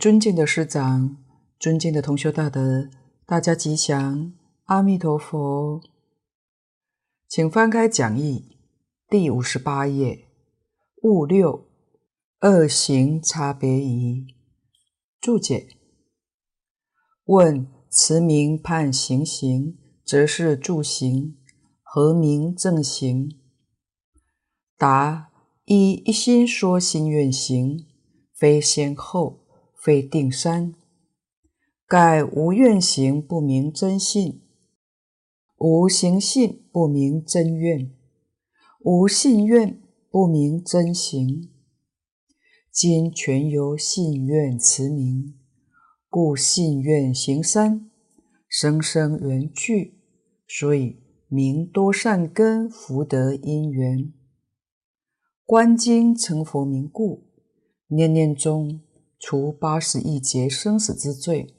尊敬的师长、尊敬的同修大德，大家吉祥，阿弥陀佛。请翻开讲义第五十八页，物六二行差别仪注解。问：慈名判行行，则是助行，何名正行？答：一一心说心愿行，非先后。非定三，盖无愿行不明真信，无行信不明真愿，无信愿不明真行。今全由信愿持名，故信愿行三，生生缘聚，所以名多善根福德因缘。观经成佛名故，念念中。除八十亿劫生死之罪，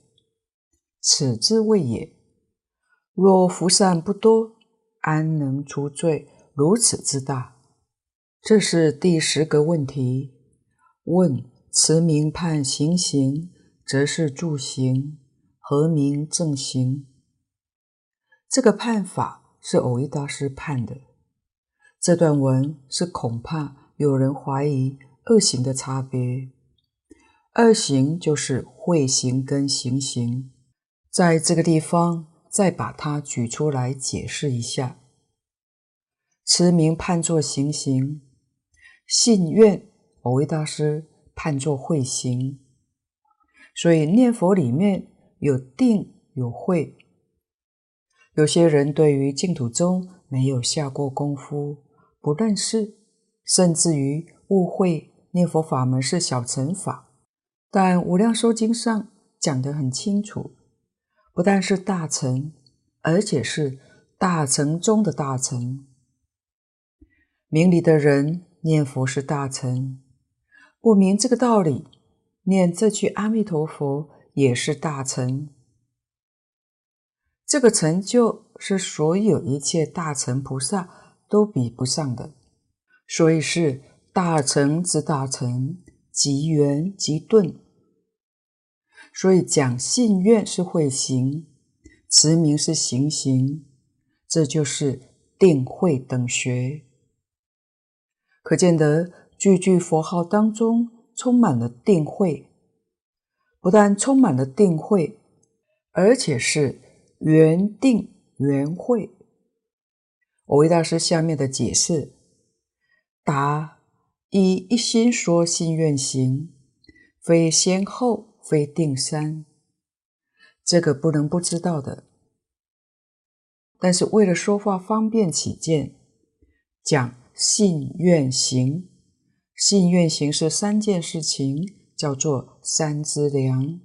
此之谓也。若福善不多，安能除罪如此之大？这是第十个问题。问：慈名判行刑，则是助行，何名正行？这个判法是蕅益大师判的。这段文是恐怕有人怀疑二行的差别。二行就是慧行跟行行，在这个地方再把它举出来解释一下。持名判作行行，信愿蕅益大师判作慧行，所以念佛里面有定有慧。有些人对于净土宗没有下过功夫，不认识，甚至于误会念佛法门是小乘法。但《无量寿经》上讲得很清楚，不但是大乘，而且是大乘中的大乘。明理的人念佛是大乘，不明这个道理，念这句阿弥陀佛也是大乘。这个成就是所有一切大乘菩萨都比不上的，所以是大乘之大乘。即圆即顿，所以讲信愿是慧行，持名是行行，这就是定慧等学。可见得句句佛号当中充满了定慧，不但充满了定慧，而且是圆定圆慧。我为大师下面的解释答。以一心说信愿行，非先后，非定三，这个不能不知道的。但是为了说话方便起见，讲信愿行，信愿行是三件事情，叫做三资粮。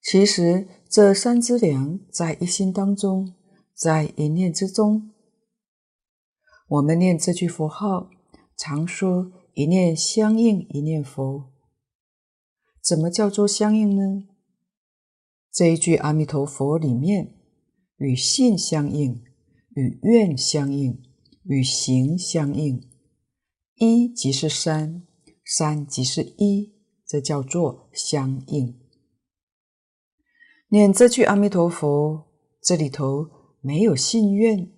其实这三资粮在一心当中，在一念之中。我们念这句佛号，常说。一念相应一念佛，怎么叫做相应呢？这一句阿弥陀佛里面，与信相应，与愿相应，与行相应。一即是三，三即是一，这叫做相应。念这句阿弥陀佛，这里头没有信愿，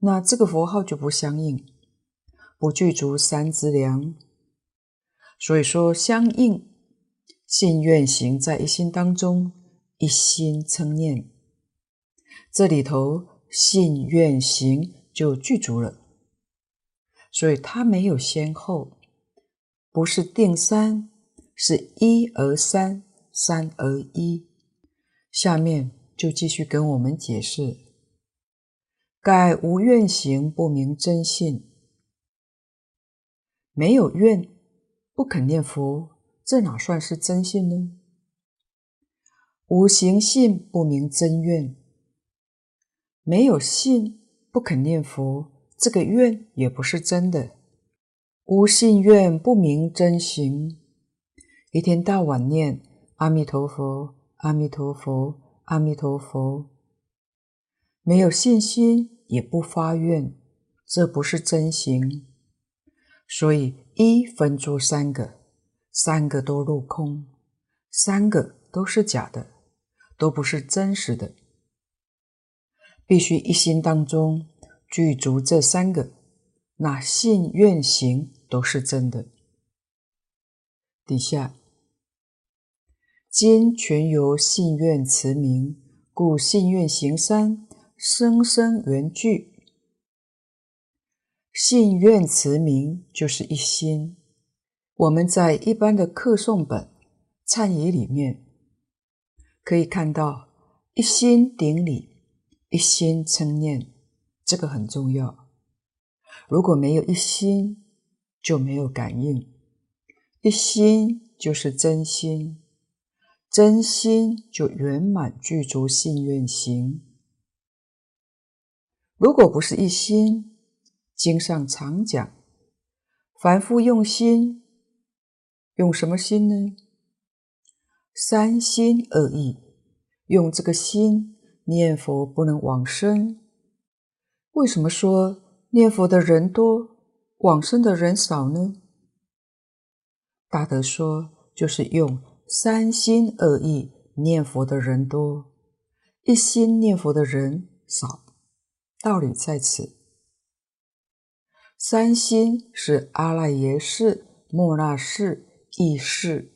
那这个佛号就不相应。不具足三资粮，所以说相应信愿行在一心当中，一心称念，这里头信愿行就具足了，所以它没有先后，不是定三，是一而三，三而一。下面就继续跟我们解释，盖无愿行不明真信。没有愿，不肯念佛，这哪算是真信呢？无行信不明真愿，没有信，不肯念佛，这个愿也不是真的。无信愿不明真行，一天到晚念阿弥陀佛，阿弥陀佛，阿弥陀佛，没有信心，也不发愿，这不是真行。所以一分出三个，三个都落空，三个都是假的，都不是真实的。必须一心当中具足这三个，那信愿行都是真的。底下，今全由信愿持名，故信愿行三生生缘具。信愿持名就是一心。我们在一般的课诵本、忏仪里面可以看到一心顶礼。一心称念，这个很重要。如果没有一心，就没有感应。一心就是真心，真心就圆满具足信愿行。如果不是一心，经上常讲，凡夫用心，用什么心呢？三心二意，用这个心。念佛不能往生，为什么说念佛的人多，往生的人少呢？大德说，就是用三心二意念佛的人多，一心念佛的人少。道理在此。三心是阿赖耶识、末那识、意识，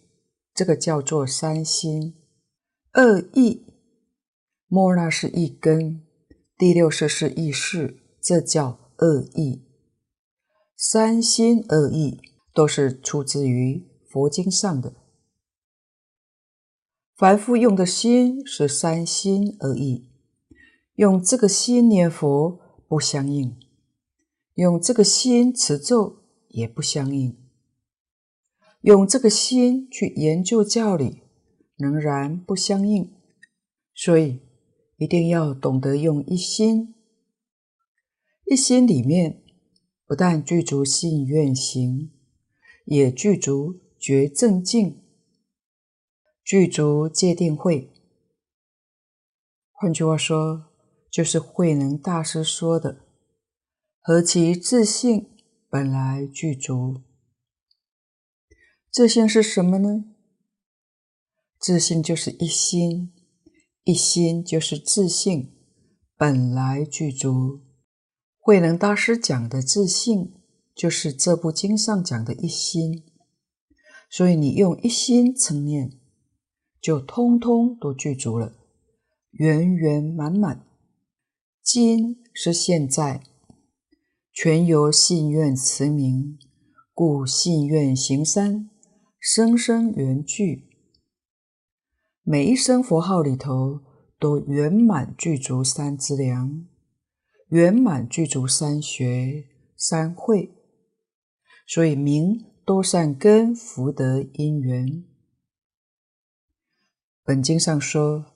这个叫做三心。二意。末那是一根，第六识是意识，这叫二意。三心二意都是出自于佛经上的。凡夫用的心是三心二意，用这个心念佛不相应，用这个心持咒也不相应，用这个心去研究教理仍然不相应，所以。一定要懂得用一心，一心里面不但具足信愿行，也具足觉正净，具足戒定慧。换句话说，就是慧能大师说的：“何其自信本来具足。”自信是什么呢？自信就是一心。一心就是自信，本来具足。慧能大师讲的自信，就是这部经上讲的一心。所以你用一心称念，就通通都具足了，圆圆满满。今是现在，全由信愿持名，故信愿行三，生生缘具。每一声佛号里头都圆满具足三资粮，圆满具足三学三会，所以名多善根福德因缘。本经上说，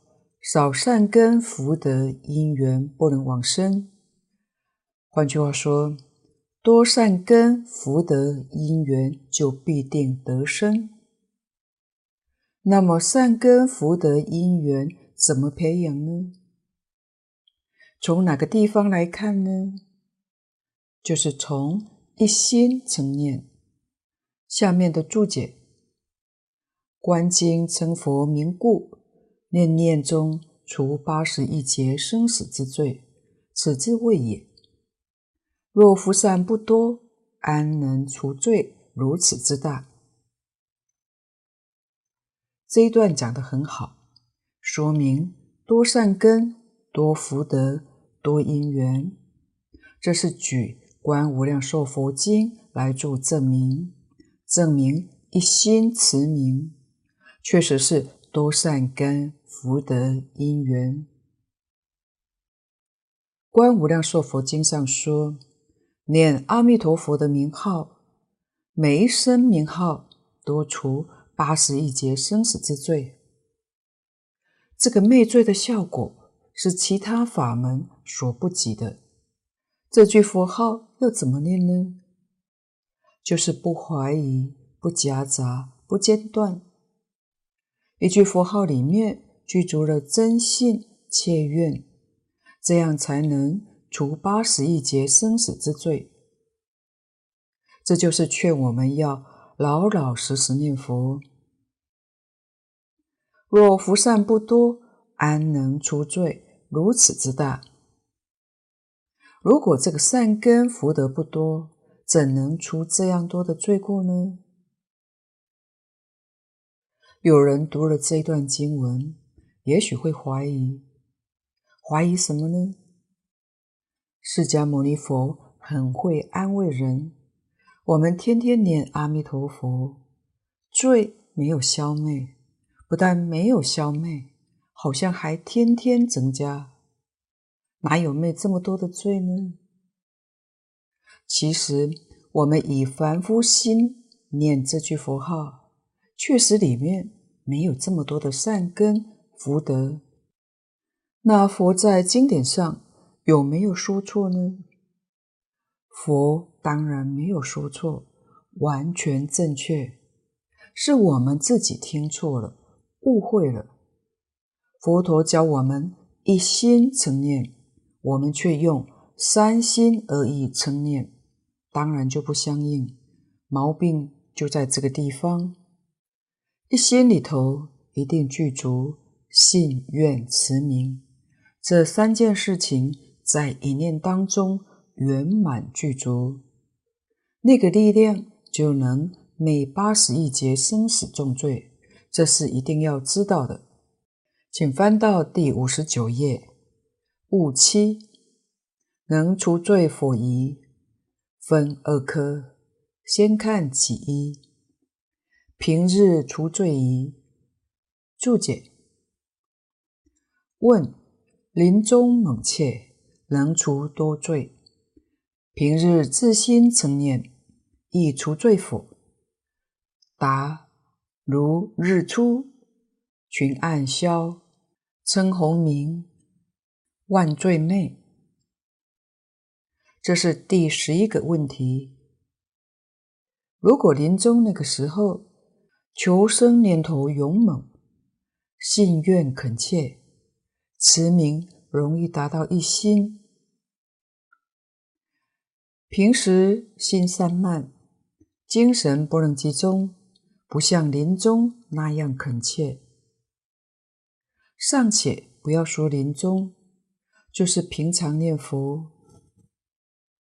少善根福德因缘不能往生。换句话说，多善根福德因缘就必定得生。那么善根福德因缘怎么培养呢？从哪个地方来看呢？就是从一心称念。下面的注解：观经成佛名故，念念中除八十一劫生死之罪，此之谓也。若福善不多，安能除罪如此之大？这一段讲得很好，说明多善根、多福德、多因缘，这是举《观无量寿佛经》来做证明，证明一心持名，确实是多善根、福德、因缘。《观无量寿佛经》上说，念阿弥陀佛的名号，每一声名号都除。八十亿劫生死之罪，这个灭罪的效果是其他法门所不及的。这句佛号要怎么念呢？就是不怀疑、不夹杂、不间断。一句佛号里面具足了真信切愿，这样才能除八十亿劫生死之罪。这就是劝我们要。老老实实念佛，若福善不多，安能除罪如此之大？如果这个善根福德不多，怎能除这样多的罪过呢？有人读了这段经文，也许会怀疑，怀疑什么呢？释迦牟尼佛很会安慰人，我们天天念阿弥陀佛，罪没有消灭。不但没有消灭，好像还天天增加。哪有没这么多的罪呢？其实我们以凡夫心念这句佛号，确实里面没有这么多的善根福德。那佛在经典上有没有说错呢？佛当然没有说错，完全正确，是我们自己听错了。误会了，佛陀教我们一心称念，我们却用三心而意称念，当然就不相应，毛病就在这个地方。一心里头一定具足信愿持名这三件事情，在一念当中圆满具足，那个力量就能灭八十亿劫生死重罪。这是一定要知道的，请翻到第五十九页。五七，能除罪否疑，分二科，先看其一。平日除罪疑。注解：问：临终猛切，能除多罪？平日自心成念，亦除罪否？答。如日出，群暗消，称鸿明，万罪灭。这是第十一个问题。如果临终那个时候，求生念头勇猛，信愿恳切，持名容易达到一心，平时心散漫，精神不能集中。不像临终那样恳切，尚且不要说临终，就是平常念佛，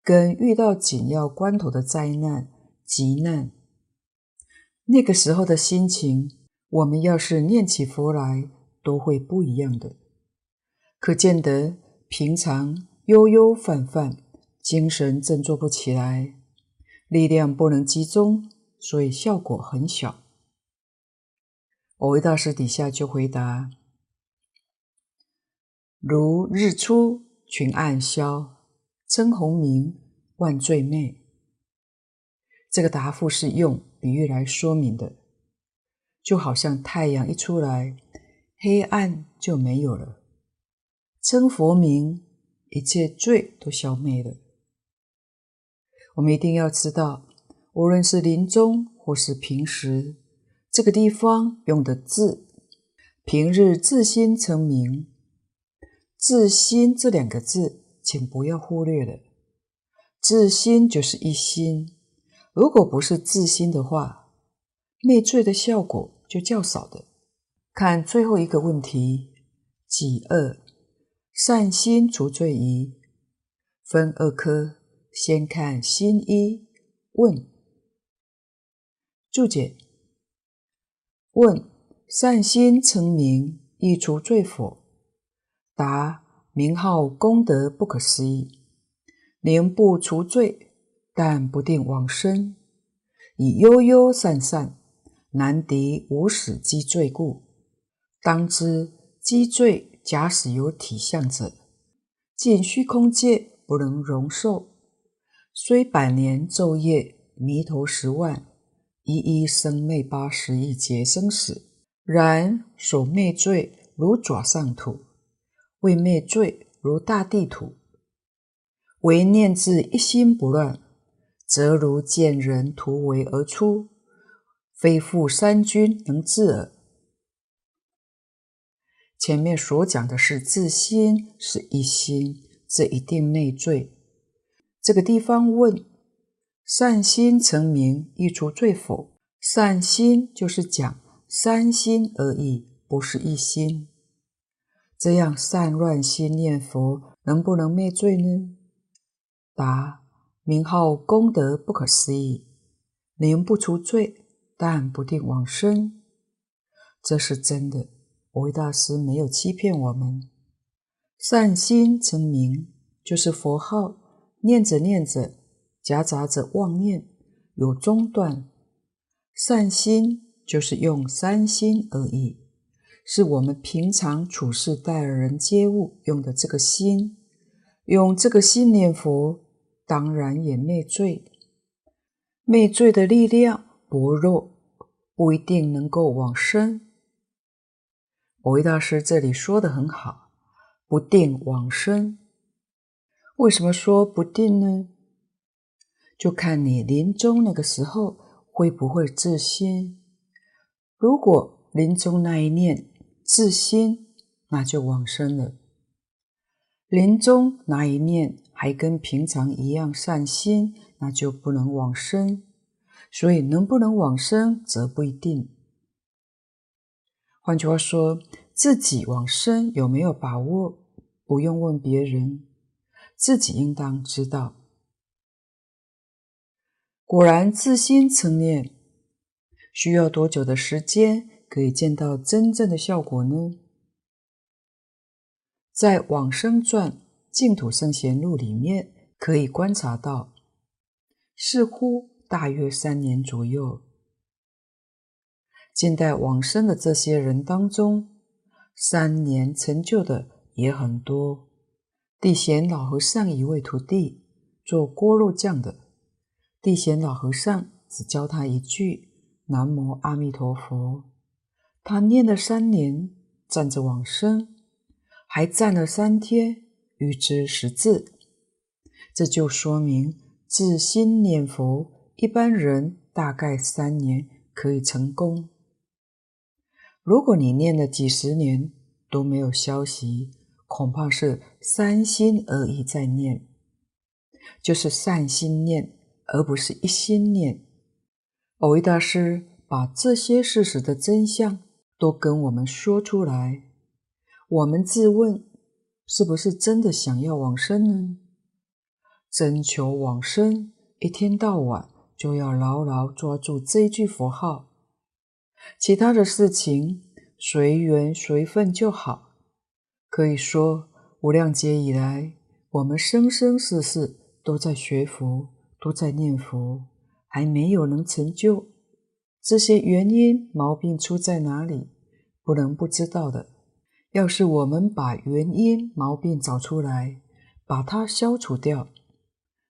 跟遇到紧要关头的灾难、急难，那个时候的心情，我们要是念起佛来，都会不一样的。可见得平常悠悠泛泛，精神振作不起来，力量不能集中，所以效果很小。蕅益大师底下就回答：“如日出，群暗消，称鸿名，万罪灭。”这个答复是用比喻来说明的，就好像太阳一出来，黑暗就没有了；称佛名，一切罪都消灭了。我们一定要知道，无论是临终或是平时。这个地方用的字，平日自心成名，自心这两个字，请不要忽略了。自心就是一心，如果不是自心的话，灭罪的效果就较少的。看最后一个问题，己恶，善心除罪疑，分二科，先看心一。问，注解。问：善心称名，亦除罪否？答：名号功德不可思议，宁不除罪，但不定往生。以悠悠散散，难敌无始积罪故。当知积罪假使有体相者，尽虚空界不能容受。虽百年昼夜弥陀十万。一一生灭八十亿劫生死，然所灭罪如爪上土，未灭罪如大地土。唯念自一心不乱，则如见人突围而出，非复三军能治耳。前面所讲的是自心是一心，这一定内罪。这个地方问。善心成名，亦除罪否？善心就是讲三心而已，不是一心。这样善乱心念佛，能不能灭罪呢？答：名号功德不可思议，能不除罪，但不定往生。这是真的。维大师没有欺骗我们。善心成名，就是佛号，念着念着，夹杂着妄念，有中断。善心就是用三心而已，是我们平常处事待人接物用的这个心，用这个心念佛，当然也灭罪。灭罪的力量薄弱，不一定能够往生。蕅益大师这里说的很好，不定往生。为什么说不定呢？就看你临终那个时候会不会自心。如果临终那一念自心，那就往生了；临终那一念还跟平常一样善心，那就不能往生。所以能不能往生则不一定。换句话说，自己往生有没有把握，不用问别人，自己应当知道。果然自心成念，需要多久的时间可以见到真正的效果呢？在《往生传·净土圣贤录》里面可以观察到，似乎大约三年左右。近代往生的这些人当中，三年成就的也很多。地贤老和尚一位徒弟做锅肉匠的。地贤老和尚只教他一句“南无阿弥陀佛”，他念了三年，站着往生，还站了三天，预知识字。这就说明自心念佛，一般人大概三年可以成功。如果你念了几十年都没有消息，恐怕是三心而已在念，就是善心念。而不是一心念。蕅益大师把这些事实的真相都跟我们说出来，我们自问，是不是真的想要往生呢？真求往生，一天到晚就要牢牢抓住这句佛号，其他的事情随缘随分就好。可以说，无量劫以来，我们生生世世都在学佛。都在念佛，还没有能成就，这些原因毛病出在哪里？不能不知道的。要是我们把原因毛病找出来，把它消除掉，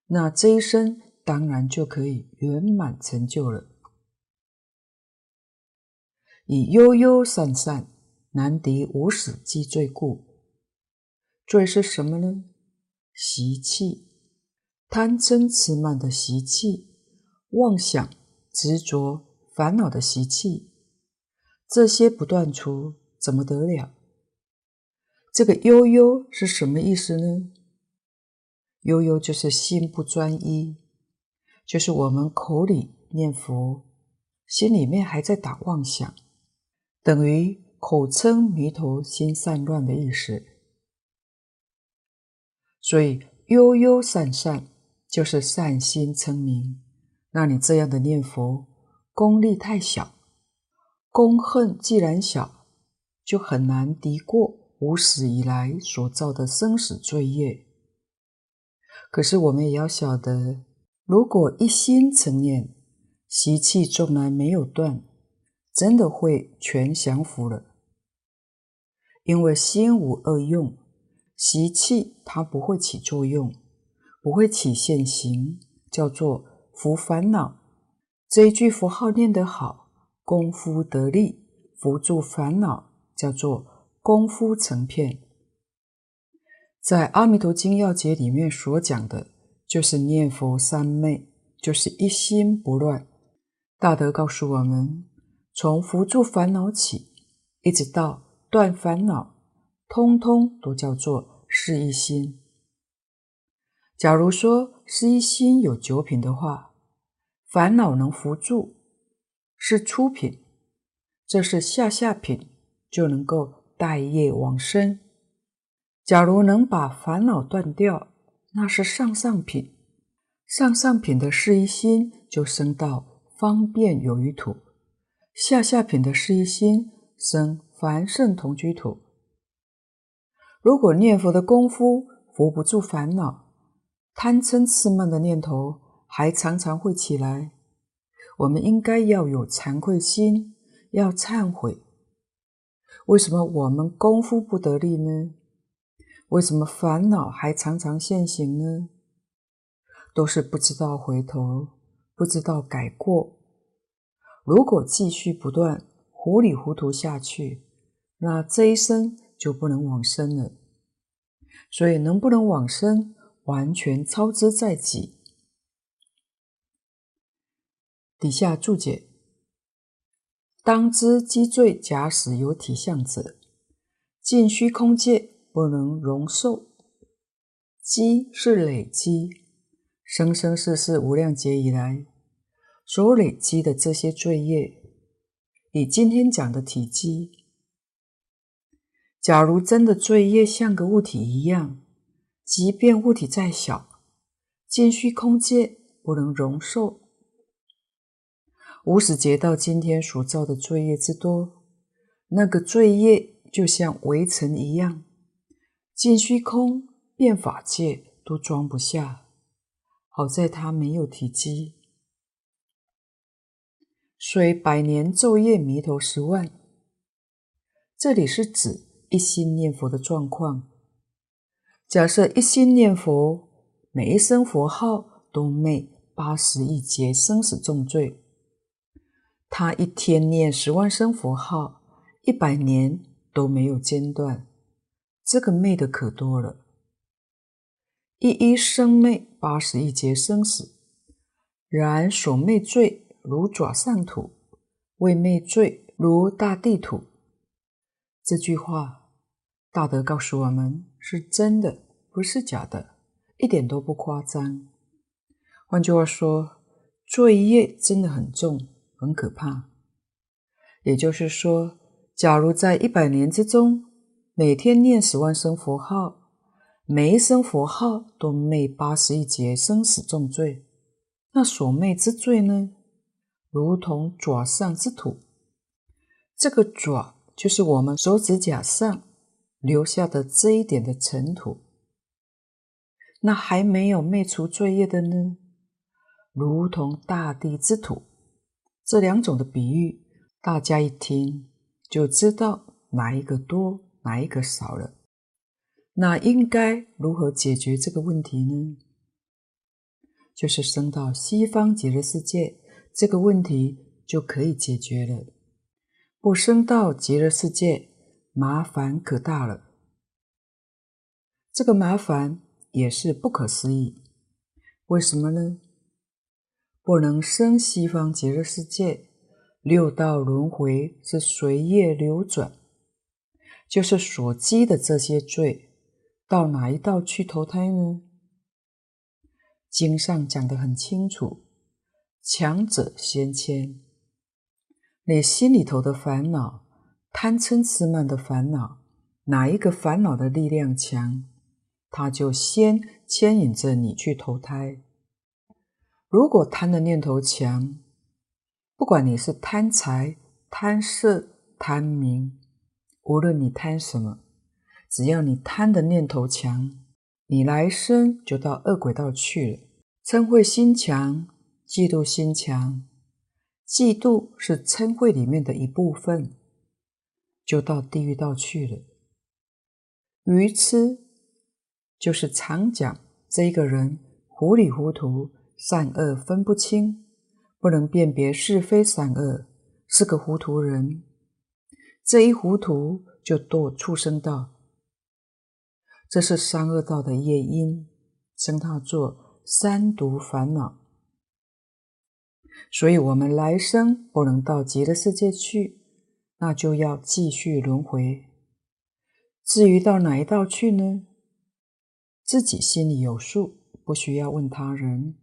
那这一生当然就可以圆满成就了。以悠悠散散，难敌无始积罪故。罪是什么呢？习气。贪嗔痴慢的习气，妄想、执着、烦恼的习气，这些不断除，怎么得了？这个悠悠是什么意思呢？悠悠就是心不专一，就是我们口里念佛，心里面还在打妄想，等于口称弥陀，心散乱的意思。所以悠悠散散。就是善心称名，那你这样的念佛功力太小，功恨既然小，就很难敌过无始以来所造的生死罪业。可是我们也要晓得，如果一心称念，习气纵然没有断，真的会全降伏了。因为心无二用，习气它不会起作用。不会起现行，叫做伏烦恼。这一句佛号念得好，功夫得力，伏住烦恼，叫做功夫成片。在《阿弥陀经要解》里面所讲的，就是念佛三昧，就是一心不乱。大德告诉我们，从伏住烦恼起，一直到断烦恼，通通都叫做是一心。假如说是一心有九品的话，烦恼能伏住是初品，这是下下品，就能够带业往生。假如能把烦恼断掉，那是上上品。上上品的事一心就升到方便有余土，下下品的事一心生凡圣同居土。如果念佛的功夫扶不住烦恼，贪嗔痴慢的念头还常常会起来，我们应该要有惭愧心，要忏悔。为什么我们功夫不得力呢？为什么烦恼还常常现行呢？都是不知道回头，不知道改过。如果继续不断糊里糊涂下去，那这一生就不能往生了。所以，能不能往生，完全操之在己。底下注解：当知积罪假使有体相者，尽虚空界不能容受。积是累积。生生世世无量劫以来所累积的这些罪业，以今天讲的体积，假如真的罪业像个物体一样，即便物体再小，尽虚空界不能容受。无始劫到今天所造的罪业之多，那个罪业就像围城一样，尽虚空变法界都装不下。好在它没有体积，虽百年昼夜弥陀十万。这里是指一心念佛的状况。假设一心念佛，每一声佛号都灭八十亿劫生死重罪。他一天念十万声佛号，一百年都没有间断，这个灭的可多了。一一生灭八十亿劫生死，然所灭罪如爪上土，未灭罪如大地土。这句话，大德告诉我们是真的，不是假的，一点都不夸张。换句话说，罪业真的很重，很可怕。也就是说，假如在一百年之中，每天念十万声佛号。每一声佛号都灭八十一劫生死重罪，那所灭之罪呢？如同爪上之土。这个爪就是我们手指甲上留下的这一点的尘土。那还没有灭除罪业的呢？如同大地之土。这两种的比喻，大家一听就知道哪一个多，哪一个少了。那应该如何解决这个问题呢？就是升到西方极乐世界，这个问题就可以解决了。不升到极乐世界，麻烦可大了。这个麻烦也是不可思议。为什么呢？不能生西方极乐世界，六道轮回是随业流转，就是所积的这些罪。到哪一道去投胎呢？经上讲得很清楚，强者先迁。你心里头的烦恼，贪嗔痴慢的烦恼，哪一个烦恼的力量强，他就先牵引着你去投胎。如果贪的念头强，不管你是贪财、贪色、贪名，无论你贪什么。只要你贪的念头强，你来生就到恶鬼道去了。嗔恚心强，嫉妒心强，嫉妒是嗔恚里面的一部分，就到地狱道去了。愚痴就是常讲这个人糊里糊涂，善恶分不清，不能辨别是非善恶，是个糊涂人。这一糊涂就堕畜生道。这是三恶道的业因，称它做三毒烦恼。所以，我们来生不能到极乐世界去，那就要继续轮回。至于到哪一道去呢？自己心里有数，不需要问他人。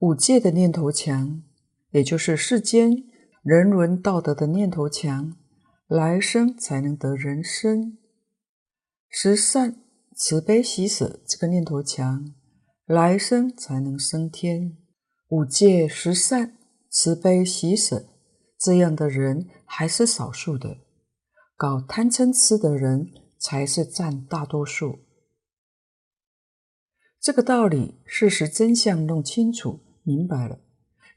五戒的念头强，也就是世间人伦道德的念头强，来生才能得人身。十善慈悲喜舍这个念头强，来生才能升天。五戒十善慈悲喜舍这样的人还是少数的，搞贪嗔痴的人才是占大多数。这个道理，事实真相弄清楚明白了，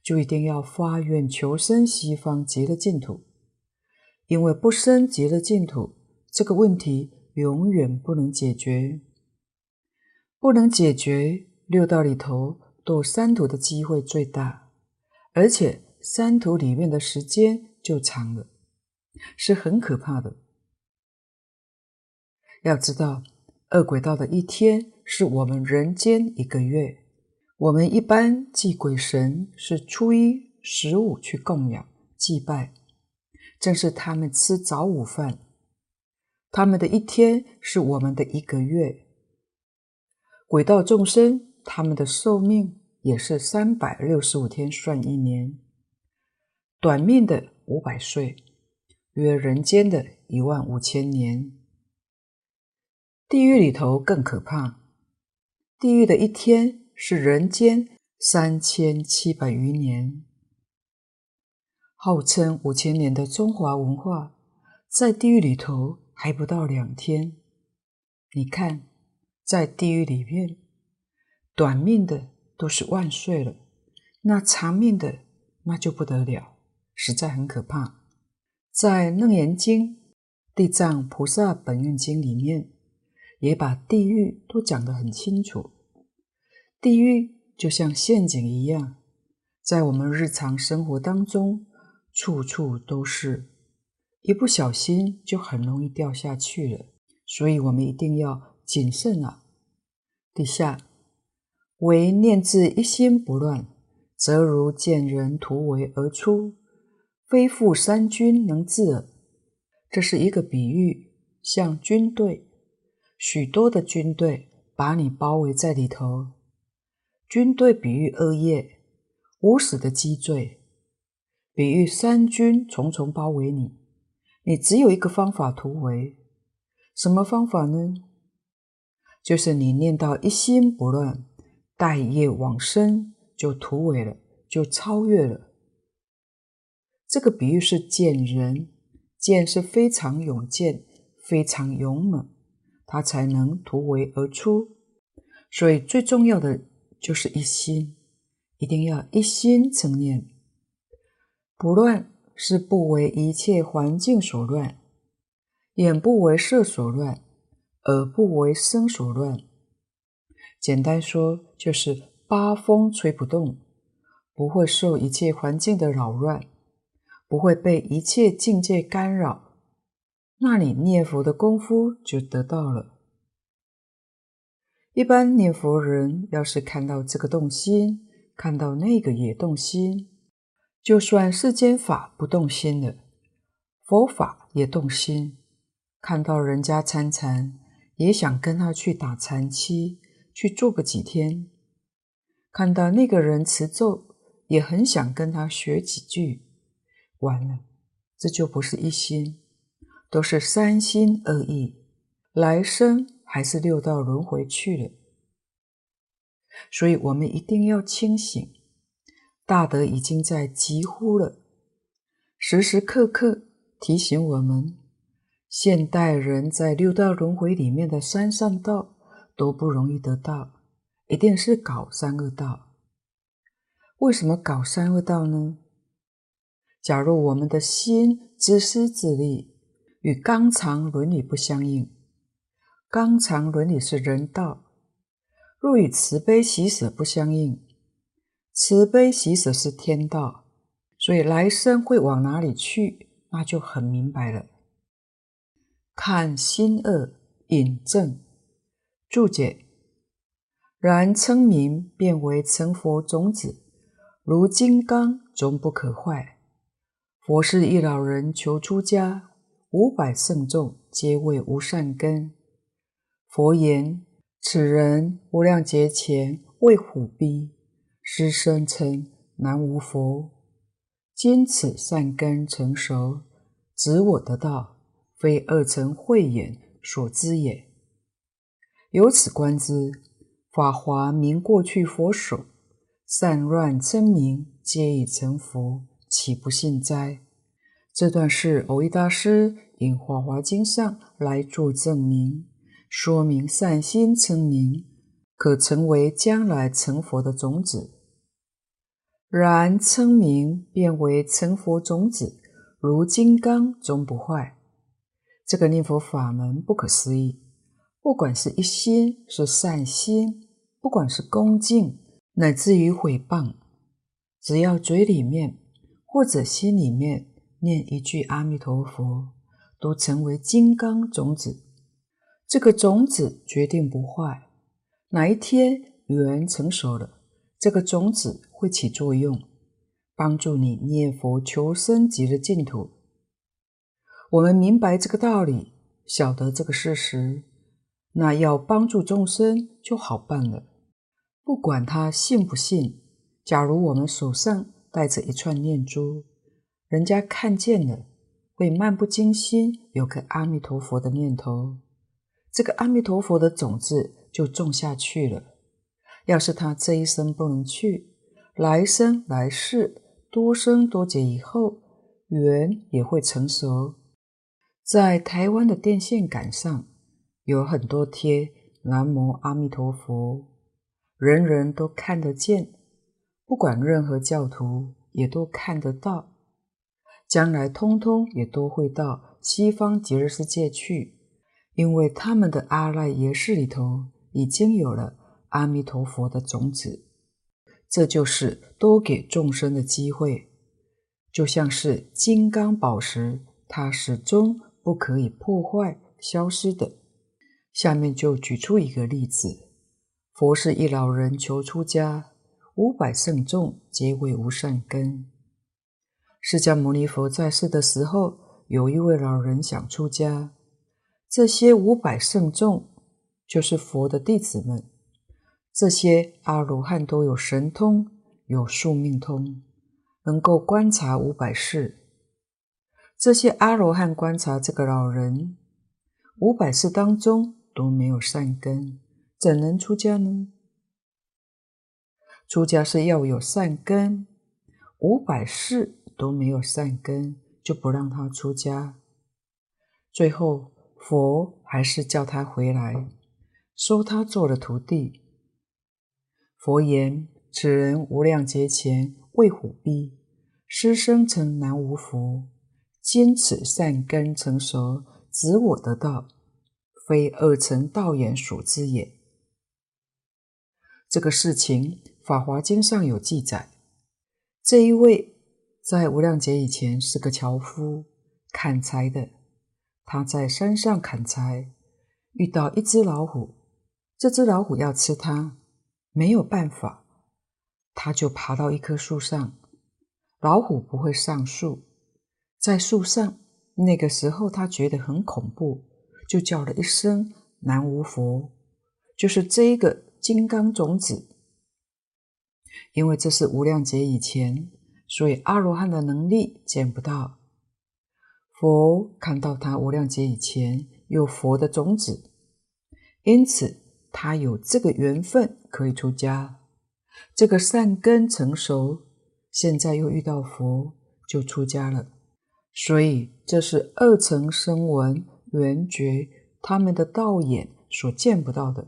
就一定要发愿求生西方极乐净土，因为不生极乐净土，这个问题永远不能解决，不能解决，六道里头堕三途的机会最大，而且三途里面的时间就长了，是很可怕的。要知道，饿鬼道的一天。是我们人间一个月。我们一般祭鬼神是初一、十五去供养祭拜，正是他们吃早午饭。他们的一天是我们的一个月。鬼道众生，他们的寿命也是三百六十五天算一年，短命的五百岁，约人间的一万五千年。地狱里头更可怕。地狱的一天是人间三千七百余年，号称五千年的中华文化，在地狱里头还不到两天。你看，在地狱里面，短命的都是万岁了，那长命的那就不得了，实在很可怕。在《楞严经》《地藏菩萨本愿经》里面。也把地狱都讲得很清楚。地狱就像陷阱一样，在我们日常生活当中，处处都是，一不小心就很容易掉下去了。所以我们一定要谨慎啊！底下，唯念自一心不乱，则如见人突围而出，非复三军能制耳。这是一个比喻，像军队。许多的军队把你包围在里头，军队比喻恶业，无始的积罪，比喻三军重重包围你，你只有一个方法突围，什么方法呢？就是你念到一心不乱，带业往生，就突围了，就超越了。这个比喻是见人，见是非常勇健，非常勇猛。他才能突围而出，所以最重要的就是一心，一定要一心成念。不乱是不为一切环境所乱，眼不为色所乱，耳不为声所乱。简单说，就是八风吹不动，不会受一切环境的扰乱，不会被一切境界干扰。那你念佛的功夫就得到了。一般念佛人要是看到这个动心，看到那个也动心，就算世间法不动心了，佛法也动心。看到人家参禅，也想跟他去打禅七，去做个几天；看到那个人持咒，也很想跟他学几句。完了，这就不是一心。都是三心二意，来生还是六道轮回去了。所以我们一定要清醒，大德已经在疾呼了，时时刻刻提醒我们：现代人在六道轮回里面的三善道都不容易得到，一定是搞三恶道。为什么搞三恶道呢？假如我们的心自私自利。与纲常伦理不相应，纲常伦理是人道；若与慈悲喜舍不相应，慈悲喜舍是天道。所以来生会往哪里去，那就很明白了。看心恶引证注解，然称名便为成佛种子，如金刚终不可坏。佛是一老人求出家。五百圣众皆谓无善根。佛言：此人无量劫前为虎逼，师声称南无佛。今此善根成熟，指我得道，非二乘慧眼所知也。由此观之，法华明过去佛手，散乱称名，皆已成佛，岂不信哉？这段是藕益大师引《法华经》上来做证明，说明善心称名可成为将来成佛的种子。然称名变为成佛种子，如金刚终不坏。这个念佛法门不可思议，不管是一心是善心，不管是恭敬，乃至于毁谤，只要嘴里面或者心里面念一句阿弥陀佛，都成为金刚种子。这个种子决定不坏，哪一天缘成熟了，这个种子会起作用，帮助你念佛求生极乐净土。我们明白这个道理，晓得这个事实，那要帮助众生就好办了。不管他信不信，假如我们手上带着一串念珠，人家看见了，会漫不经心有个阿弥陀佛的念头，这个阿弥陀佛的种子就种下去了。要是他这一生不能去，来生来世多生多劫以后，缘也会成熟。在台湾的电线杆上有很多贴“南无阿弥陀佛”，人人都看得见，不管任何教徒也都看得到。将来通通也都会到西方极乐世界去，因为他们的阿赖耶识里头已经有了。阿弥陀佛的种子，这就是多给众生的机会，就像是金刚宝石，它始终不可以破坏、消失的。下面就举出一个例子：佛是一老人求出家，五百圣众皆为无善根。释迦牟尼佛在世的时候，有一位老人想出家，这些五百圣众就是佛的弟子们。这些阿罗汉都有神通，有宿命通，能够观察五百世。这些阿罗汉观察这个老人，五百世当中都没有善根，怎能出家呢？出家是要有善根，五百世都没有善根，就不让他出家。最后，佛还是叫他回来，收他做了徒弟。佛言：“此人无量劫前为虎逼，失生成南无佛。今此善根成熟，指我得道，非二乘道眼所知也。”这个事情，《法华经》上有记载。这一位在无量劫以前是个樵夫，砍柴的。他在山上砍柴，遇到一只老虎，这只老虎要吃他。没有办法，他就爬到一棵树上。老虎不会上树，在树上。那个时候，他觉得很恐怖，就叫了一声“南无佛”，就是这一个金刚种子。因为这是无量劫以前，所以阿罗汉的能力见不到。佛看到他无量劫以前有佛的种子，因此。他有这个缘分可以出家，这个善根成熟，现在又遇到佛，就出家了。所以这是二乘声闻缘觉他们的道眼所见不到的。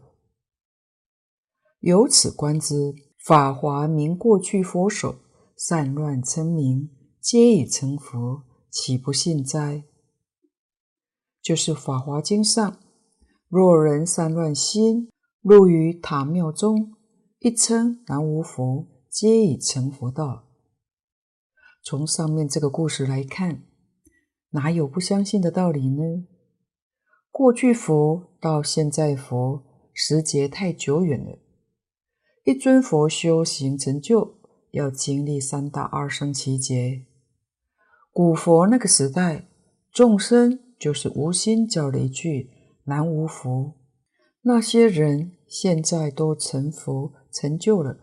由此观之，法华明过去佛手，散乱称名，皆已成佛，岂不信哉？就是《法华经》上，若人散乱心。入于塔庙中，一称南无佛，皆已成佛道。从上面这个故事来看，哪有不相信的道理呢？过去佛到现在佛，时节太久远了。一尊佛修行成就，要经历三大二生七劫。古佛那个时代，众生就是无心叫了一句南无佛。那些人现在都成佛成就了，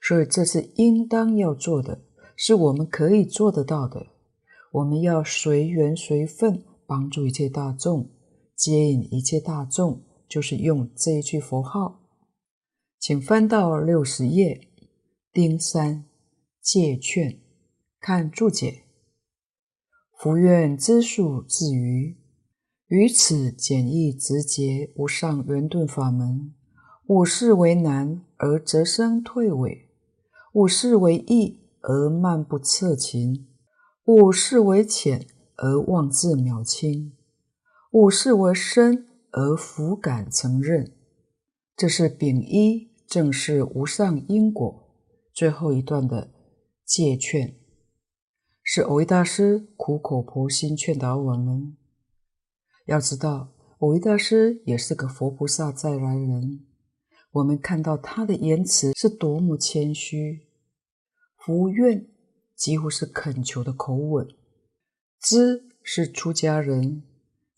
所以这是应当要做的，是我们可以做得到的。我们要随缘随分帮助一切大众，接引一切大众，就是用这一句佛号。请翻到六十页，丁三，戒劝，看注解。福愿资数自余，于此简易直捷无上圆顿法门，五事为难而折生退违，勿视为易而漫不测勤。五事为浅而妄自渺轻，五事为深而弗敢承认。这是丙一正是无上因果最后一段的戒劝，是蕅益大师苦口婆心劝导我们。要知道，蕅益大师也是个佛菩萨再来人，我们看到他的言辞是多么谦虚，福愿。几乎是恳求的口吻。知是出家人，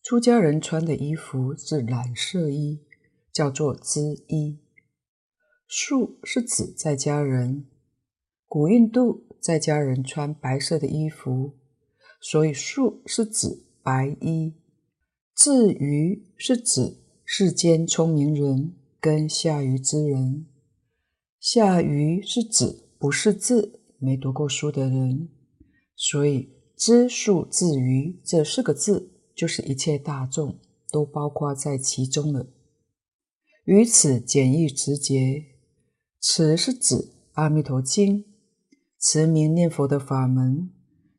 出家人穿的衣服是染色衣，叫做知衣。数是指在家人，古印度在家人穿白色的衣服，所以数是指白衣。至于是指世间聪明人跟下愚之人，下愚是指不识字。没读过书的人，所以“知数自余”这四个字，就是一切大众都包括在其中了。于此简易直捷，此是指《阿弥陀经》持名念佛的法门。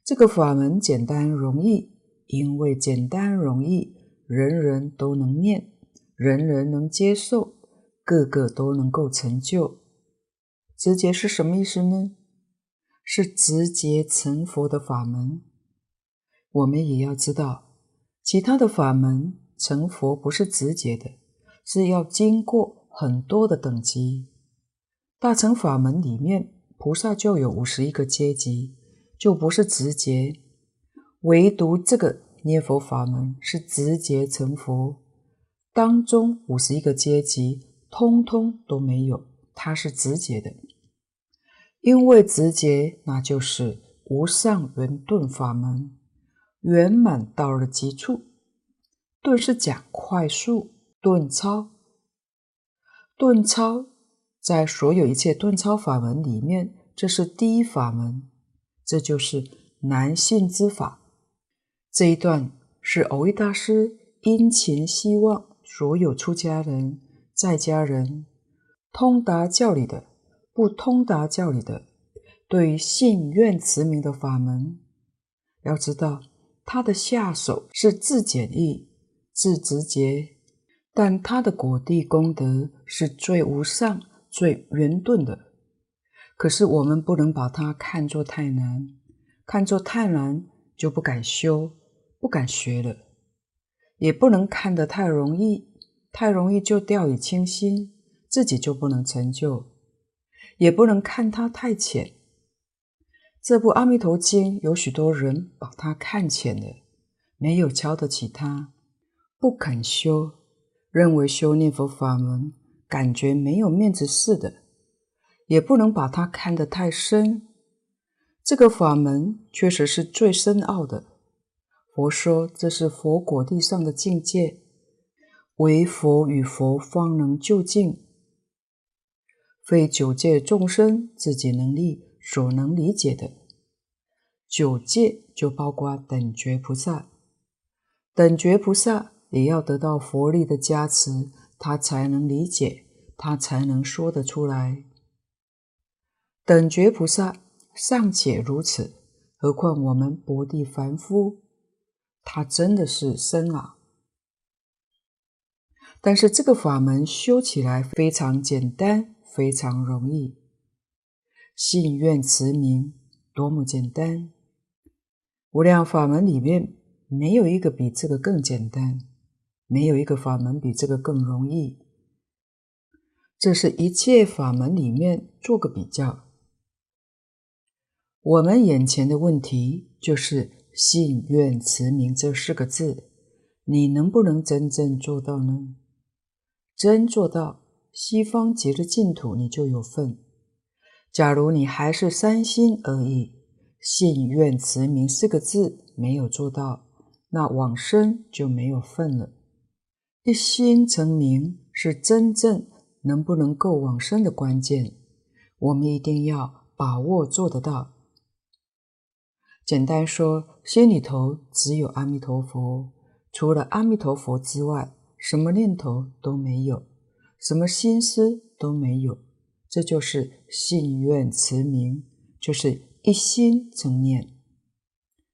这个法门简单容易，因为简单容易，人人都能念，人人能接受，个个都能够成就。直捷是什么意思呢？是直接成佛的法门，我们也要知道，其他的法门成佛不是直接的，是要经过很多的等级。大乘法门里面，菩萨就有五十一个阶级，就不是直接。唯独这个念佛法门是直接成佛，当中五十一个阶级通通都没有，它是直接的。因为直捷，那就是无上圆顿法门，圆满到了极处。顿是讲快速，顿超，顿超在所有一切顿超法门里面，这是第一法门，这就是难信之法。这一段是蕅益大师殷勤希望所有出家人、在家人通达教理的。不通达教理的，对于信愿持名的法门，要知道他的下手是自简易、自直接，但他的果地功德是最无上、最圆顿的。可是我们不能把它看作太难，看作太难就不敢修、不敢学了；也不能看得太容易，太容易就掉以轻心，自己就不能成就。也不能看它太浅。这部《阿弥陀经》有许多人把它看浅了，没有瞧得起它，不肯修，认为修念佛法门感觉没有面子似的。也不能把它看得太深。这个法门确实是最深奥的。佛说这是佛果地上的境界，唯佛与佛方能究竟。非九界众生自己能力所能理解的，九界就包括等觉菩萨，等觉菩萨也要得到佛力的加持，他才能理解，他才能说得出来。等觉菩萨尚且如此，何况我们薄地凡夫，他真的是深啊。但是这个法门修起来非常简单。非常容易，信愿持名多么简单！无量法门里面没有一个比这个更简单，没有一个法门比这个更容易。这是一切法门里面做个比较。我们眼前的问题就是信愿持名这四个字，你能不能真正做到呢？真做到。西方极乐净土，你就有份。假如你还是三心二意，信愿持名四个字没有做到，那往生就没有份了。一心成名是真正能不能够往生的关键，我们一定要把握做得到。简单说，心里头只有阿弥陀佛，除了阿弥陀佛之外，什么念头都没有，什么心思都没有，这就是信愿持名，就是一心成念。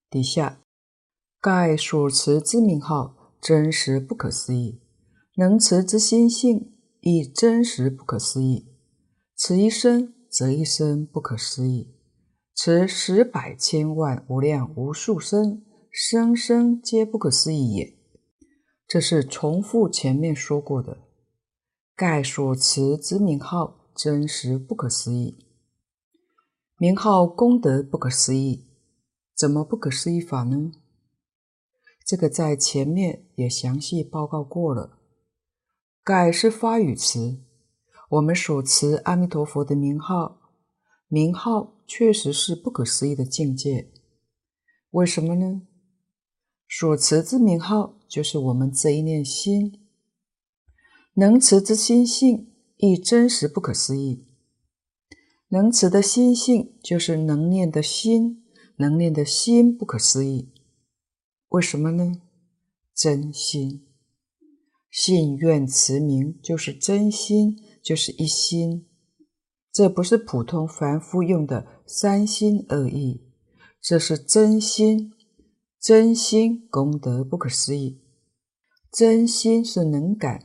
底下，盖所持之名号，真实不可思议；能持之心性，亦真实不可思议。持一生，则一生不可思议；持十百千万无量无数生，生生皆不可思议也。这是重复前面说过的。盖所持之名号，真实不可思议。名号功德不可思议，怎么不可思议法呢？这个在前面也详细报告过了。盖是发语词，我们所持阿弥陀佛的名号，名号确实是不可思议的境界。为什么呢？所持之名号，就是我们这一念心，能持之心性，亦真实不可思议。能持的心性，就是能念的心，能念的心不可思议。为什么呢？真心，信愿持名，就是真心，就是一心。这不是普通凡夫用的三心二意，这是真心。真心功德不可思议。真心是能感，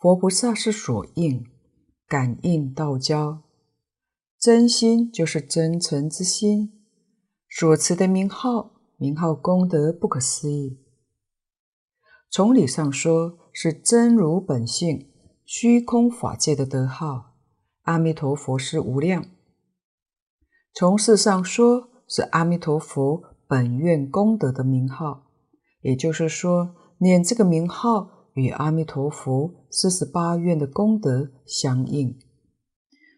佛菩萨是所应，感应道交。真心就是真诚之心，所持的名号。名号功德不可思议，从理上说是真如本性虚空法界的德号。阿弥陀佛是无量。从事上说是阿弥陀佛本愿功德的名号，也就是说念这个名号与阿弥陀佛四十八愿的功德相应。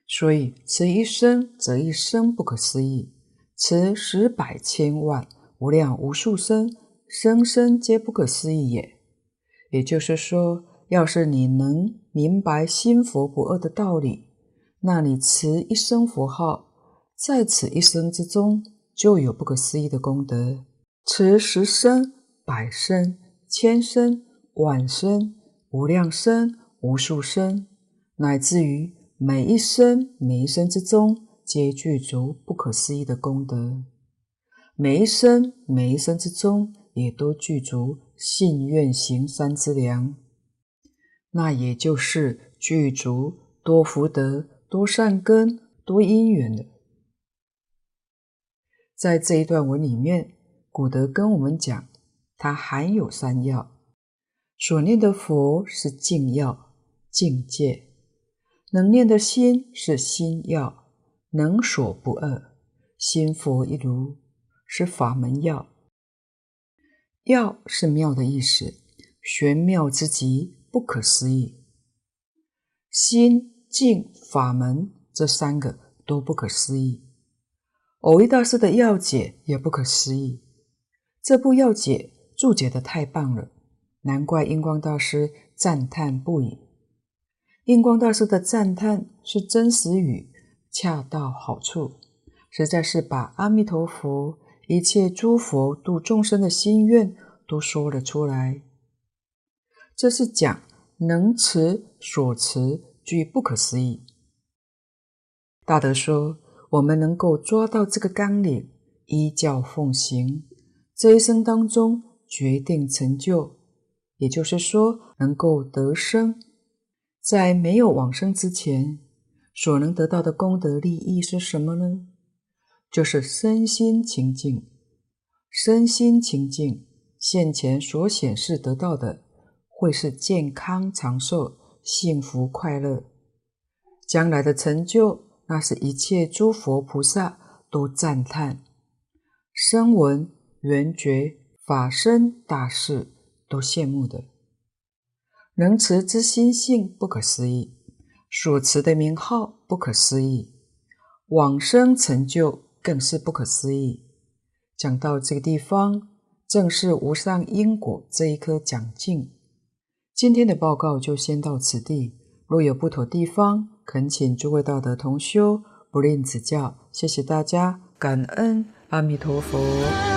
所以持一生则一生不可思议，持十百千万。无量无数生，生生皆不可思议也。也就是说，要是你能明白心佛不二的道理，那你持一声佛号，在此一生之中就有不可思议的功德。持十生、百生、千生、万生、无量生、无数生，乃至于每一生每一生之中，皆具足不可思议的功德。每一生每一生之中，也都具足信愿行三之良，那也就是具足多福德、多善根、多因缘的。在这一段文里面，古德跟我们讲，它含有三要：所念的佛是净要、境界；能念的心是心要，能所不二，心佛一如。是法门要，要是妙的意思，玄妙之极，不可思议。心、境、法门这三个都不可思议。蕅益大师的要解也不可思议。这部要解注解得太棒了，难怪印光大师赞叹不已。印光大师的赞叹是真实语，恰到好处，实在是把阿弥陀佛。一切诸佛度众生的心愿都说了出来，这是讲能持所持具不可思议。大德说，我们能够抓到这个纲领，依教奉行，这一生当中决定成就，也就是说能够得生。在没有往生之前，所能得到的功德利益是什么呢？就是身心清净，身心清净，现前所显示得到的，会是健康长寿、幸福快乐。将来的成就，那是一切诸佛菩萨都赞叹，声闻、缘觉、法身大士都羡慕的。能持之心性不可思议，所持的名号不可思议，往生成就。更是不可思议。讲到这个地方，正是无上因果这一颗讲经。今天的报告就先到此地，若有不妥地方，恳请诸位道德同修不吝指教。谢谢大家，感恩阿弥陀佛。